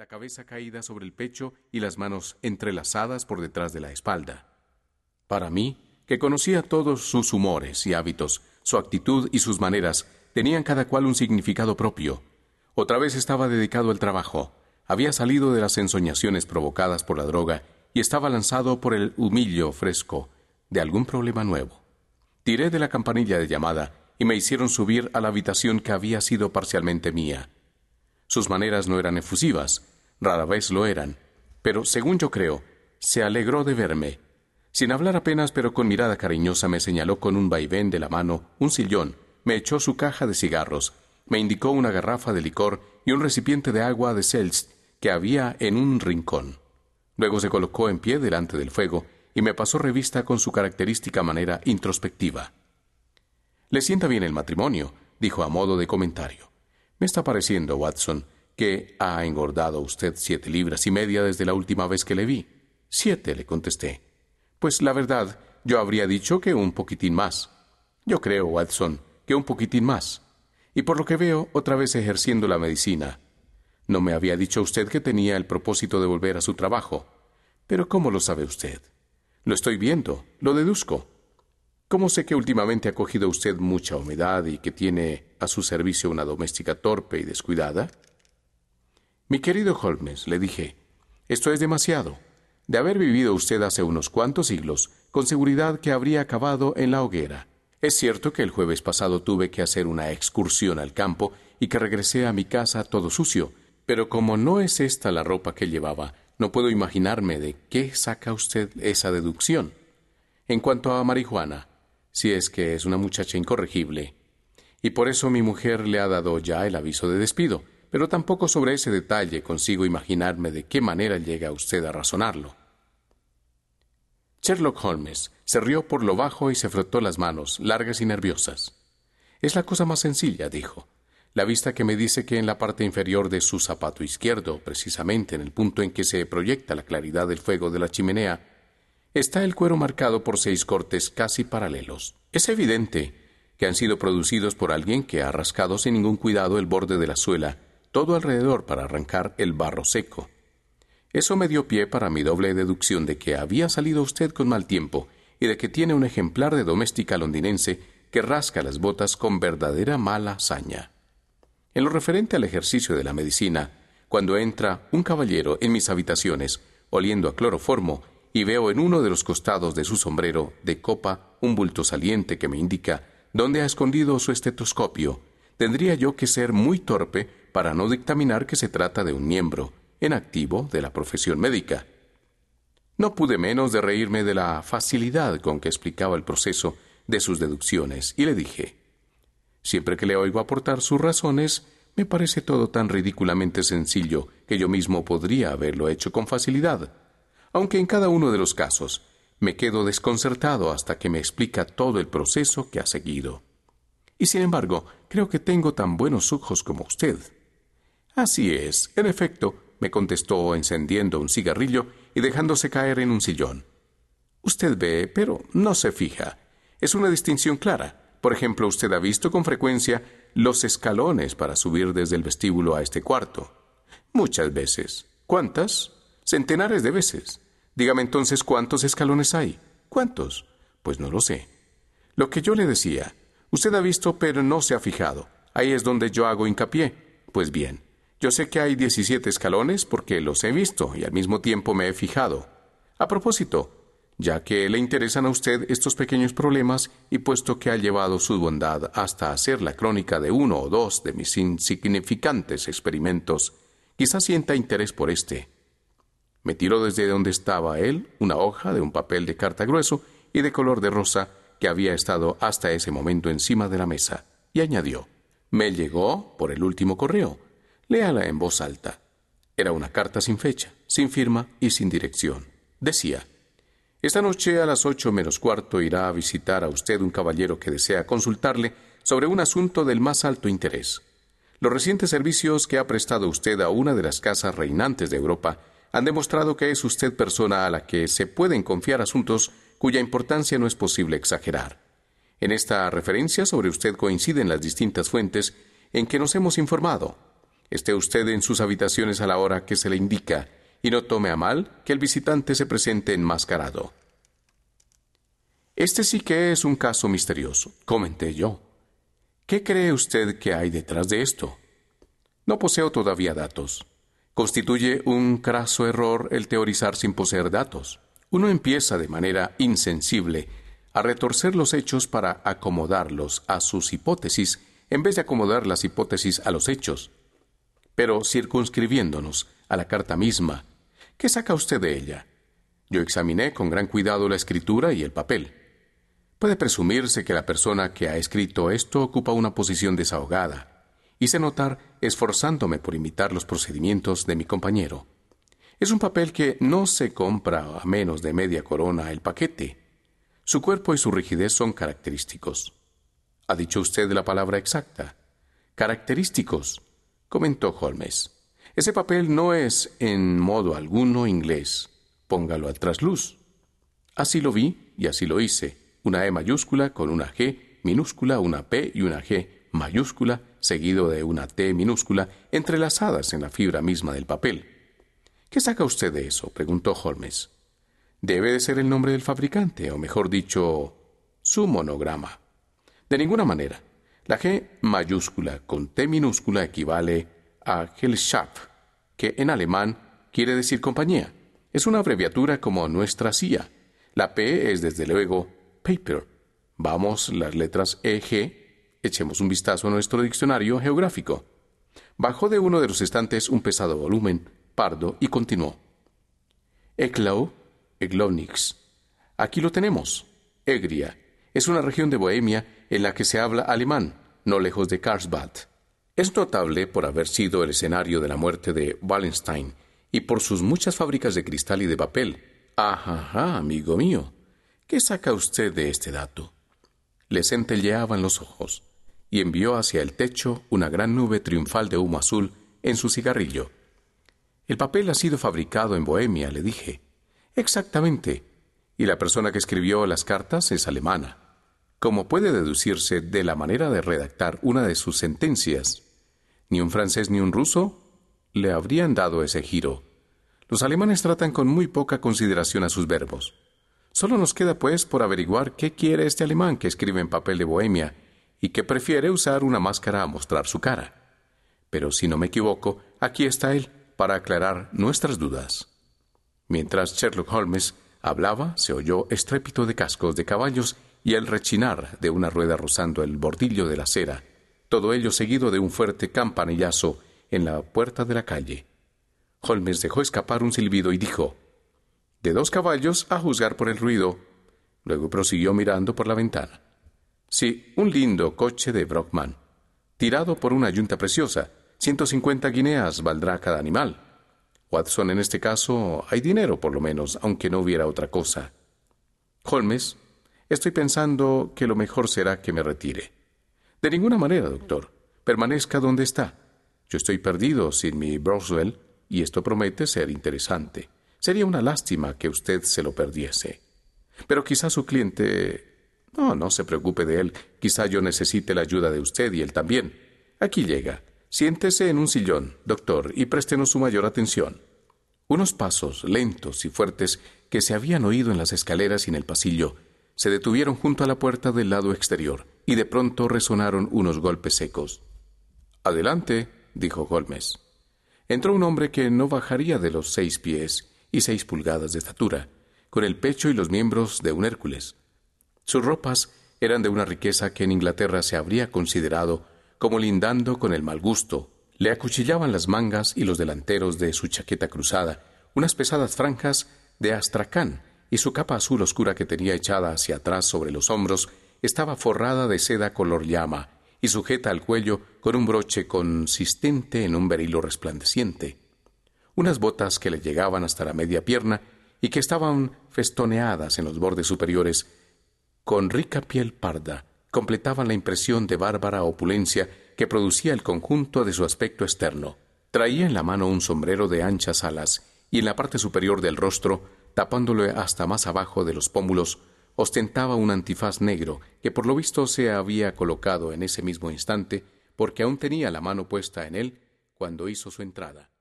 la cabeza caída sobre el pecho y las manos entrelazadas por detrás de la espalda. Para mí, que conocía todos sus humores y hábitos, su actitud y sus maneras, tenían cada cual un significado propio. Otra vez estaba dedicado al trabajo, había salido de las ensoñaciones provocadas por la droga y estaba lanzado por el humillo fresco de algún problema nuevo. Tiré de la campanilla de llamada y me hicieron subir a la habitación que había sido parcialmente mía. Sus maneras no eran efusivas, rara vez lo eran, pero, según yo creo, se alegró de verme. Sin hablar apenas, pero con mirada cariñosa, me señaló con un vaivén de la mano un sillón, me echó su caja de cigarros, me indicó una garrafa de licor y un recipiente de agua de Seltz que había en un rincón. Luego se colocó en pie delante del fuego y me pasó revista con su característica manera introspectiva. Le sienta bien el matrimonio, dijo a modo de comentario. Me está pareciendo, Watson, que ha engordado usted siete libras y media desde la última vez que le vi. Siete, le contesté. Pues la verdad, yo habría dicho que un poquitín más. Yo creo, Watson, que un poquitín más. Y por lo que veo, otra vez ejerciendo la medicina. No me había dicho usted que tenía el propósito de volver a su trabajo. Pero ¿cómo lo sabe usted? Lo estoy viendo, lo deduzco. ¿Cómo sé que últimamente ha cogido usted mucha humedad y que tiene a su servicio una doméstica torpe y descuidada? Mi querido Holmes, le dije, esto es demasiado. De haber vivido usted hace unos cuantos siglos, con seguridad que habría acabado en la hoguera. Es cierto que el jueves pasado tuve que hacer una excursión al campo y que regresé a mi casa todo sucio, pero como no es esta la ropa que llevaba, no puedo imaginarme de qué saca usted esa deducción. En cuanto a marihuana, si es que es una muchacha incorregible. Y por eso mi mujer le ha dado ya el aviso de despido, pero tampoco sobre ese detalle consigo imaginarme de qué manera llega usted a razonarlo. Sherlock Holmes se rió por lo bajo y se frotó las manos, largas y nerviosas. Es la cosa más sencilla, dijo. La vista que me dice que en la parte inferior de su zapato izquierdo, precisamente en el punto en que se proyecta la claridad del fuego de la chimenea, está el cuero marcado por seis cortes casi paralelos. Es evidente que han sido producidos por alguien que ha rascado sin ningún cuidado el borde de la suela, todo alrededor para arrancar el barro seco. Eso me dio pie para mi doble deducción de que había salido usted con mal tiempo y de que tiene un ejemplar de doméstica londinense que rasca las botas con verdadera mala saña. En lo referente al ejercicio de la medicina, cuando entra un caballero en mis habitaciones, oliendo a cloroformo y veo en uno de los costados de su sombrero de copa un bulto saliente que me indica dónde ha escondido su estetoscopio, tendría yo que ser muy torpe para no dictaminar que se trata de un miembro en activo de la profesión médica. No pude menos de reírme de la facilidad con que explicaba el proceso de sus deducciones y le dije, siempre que le oigo aportar sus razones, me parece todo tan ridículamente sencillo que yo mismo podría haberlo hecho con facilidad aunque en cada uno de los casos me quedo desconcertado hasta que me explica todo el proceso que ha seguido. Y sin embargo, creo que tengo tan buenos ojos como usted. Así es, en efecto, me contestó encendiendo un cigarrillo y dejándose caer en un sillón. Usted ve, pero no se fija. Es una distinción clara. Por ejemplo, usted ha visto con frecuencia los escalones para subir desde el vestíbulo a este cuarto. Muchas veces. ¿Cuántas? Centenares de veces. Dígame entonces cuántos escalones hay. ¿Cuántos? Pues no lo sé. Lo que yo le decía, usted ha visto pero no se ha fijado. Ahí es donde yo hago hincapié. Pues bien, yo sé que hay 17 escalones porque los he visto y al mismo tiempo me he fijado. A propósito, ya que le interesan a usted estos pequeños problemas y puesto que ha llevado su bondad hasta hacer la crónica de uno o dos de mis insignificantes experimentos, quizá sienta interés por este. Me tiró desde donde estaba él una hoja de un papel de carta grueso y de color de rosa que había estado hasta ese momento encima de la mesa, y añadió Me llegó por el último correo. Léala en voz alta. Era una carta sin fecha, sin firma y sin dirección. Decía Esta noche a las ocho menos cuarto irá a visitar a usted un caballero que desea consultarle sobre un asunto del más alto interés. Los recientes servicios que ha prestado usted a una de las casas reinantes de Europa han demostrado que es usted persona a la que se pueden confiar asuntos cuya importancia no es posible exagerar. En esta referencia sobre usted coinciden las distintas fuentes en que nos hemos informado. Esté usted en sus habitaciones a la hora que se le indica y no tome a mal que el visitante se presente enmascarado. Este sí que es un caso misterioso, comenté yo. ¿Qué cree usted que hay detrás de esto? No poseo todavía datos. Constituye un craso error el teorizar sin poseer datos. Uno empieza de manera insensible a retorcer los hechos para acomodarlos a sus hipótesis en vez de acomodar las hipótesis a los hechos. Pero circunscribiéndonos a la carta misma, ¿qué saca usted de ella? Yo examiné con gran cuidado la escritura y el papel. Puede presumirse que la persona que ha escrito esto ocupa una posición desahogada. Hice notar esforzándome por imitar los procedimientos de mi compañero. Es un papel que no se compra a menos de media corona el paquete. Su cuerpo y su rigidez son característicos. ¿Ha dicho usted la palabra exacta? Característicos, comentó Holmes. Ese papel no es en modo alguno inglés. Póngalo al trasluz. Así lo vi y así lo hice una E mayúscula con una G minúscula, una P y una G mayúscula, seguido de una T minúscula, entrelazadas en la fibra misma del papel. ¿Qué saca usted de eso? preguntó Holmes. Debe de ser el nombre del fabricante, o mejor dicho, su monograma. De ninguna manera. La G mayúscula con T minúscula equivale a Gesellschaft, que en alemán quiere decir compañía. Es una abreviatura como nuestra CIA. La P es desde luego paper. Vamos, las letras EG, echemos un vistazo a nuestro diccionario geográfico. Bajó de uno de los estantes un pesado volumen, pardo, y continuó. Eklau, Eglovnix. Aquí lo tenemos. Egria. Es una región de Bohemia en la que se habla alemán, no lejos de Karlsbad. Es notable por haber sido el escenario de la muerte de Wallenstein y por sus muchas fábricas de cristal y de papel. Ajá, amigo mío. ¿Qué saca usted de este dato? Le centelleaban los ojos y envió hacia el techo una gran nube triunfal de humo azul en su cigarrillo. El papel ha sido fabricado en Bohemia, le dije. Exactamente. Y la persona que escribió las cartas es alemana. Como puede deducirse de la manera de redactar una de sus sentencias, ni un francés ni un ruso le habrían dado ese giro. Los alemanes tratan con muy poca consideración a sus verbos. Solo nos queda, pues, por averiguar qué quiere este alemán que escribe en papel de Bohemia y que prefiere usar una máscara a mostrar su cara. Pero si no me equivoco, aquí está él para aclarar nuestras dudas. Mientras Sherlock Holmes hablaba, se oyó estrépito de cascos de caballos y el rechinar de una rueda rozando el bordillo de la acera, todo ello seguido de un fuerte campanillazo en la puerta de la calle. Holmes dejó escapar un silbido y dijo de dos caballos a juzgar por el ruido. Luego prosiguió mirando por la ventana. Sí, un lindo coche de Brockman, tirado por una yunta preciosa. Ciento cincuenta guineas valdrá cada animal. Watson, en este caso, hay dinero, por lo menos, aunque no hubiera otra cosa. Holmes, estoy pensando que lo mejor será que me retire. De ninguna manera, doctor. Permanezca donde está. Yo estoy perdido sin mi Broswell, y esto promete ser interesante. Sería una lástima que usted se lo perdiese. Pero quizá su cliente... No, no se preocupe de él. Quizá yo necesite la ayuda de usted y él también. Aquí llega. Siéntese en un sillón, doctor, y préstenos su mayor atención. Unos pasos lentos y fuertes que se habían oído en las escaleras y en el pasillo se detuvieron junto a la puerta del lado exterior y de pronto resonaron unos golpes secos. Adelante, dijo Holmes. Entró un hombre que no bajaría de los seis pies y seis pulgadas de estatura, con el pecho y los miembros de un Hércules. Sus ropas eran de una riqueza que en Inglaterra se habría considerado como lindando con el mal gusto. Le acuchillaban las mangas y los delanteros de su chaqueta cruzada, unas pesadas franjas de astracán, y su capa azul oscura que tenía echada hacia atrás sobre los hombros estaba forrada de seda color llama y sujeta al cuello con un broche consistente en un berilo resplandeciente unas botas que le llegaban hasta la media pierna y que estaban festoneadas en los bordes superiores con rica piel parda, completaban la impresión de bárbara opulencia que producía el conjunto de su aspecto externo. Traía en la mano un sombrero de anchas alas y en la parte superior del rostro, tapándole hasta más abajo de los pómulos, ostentaba un antifaz negro que por lo visto se había colocado en ese mismo instante porque aún tenía la mano puesta en él cuando hizo su entrada.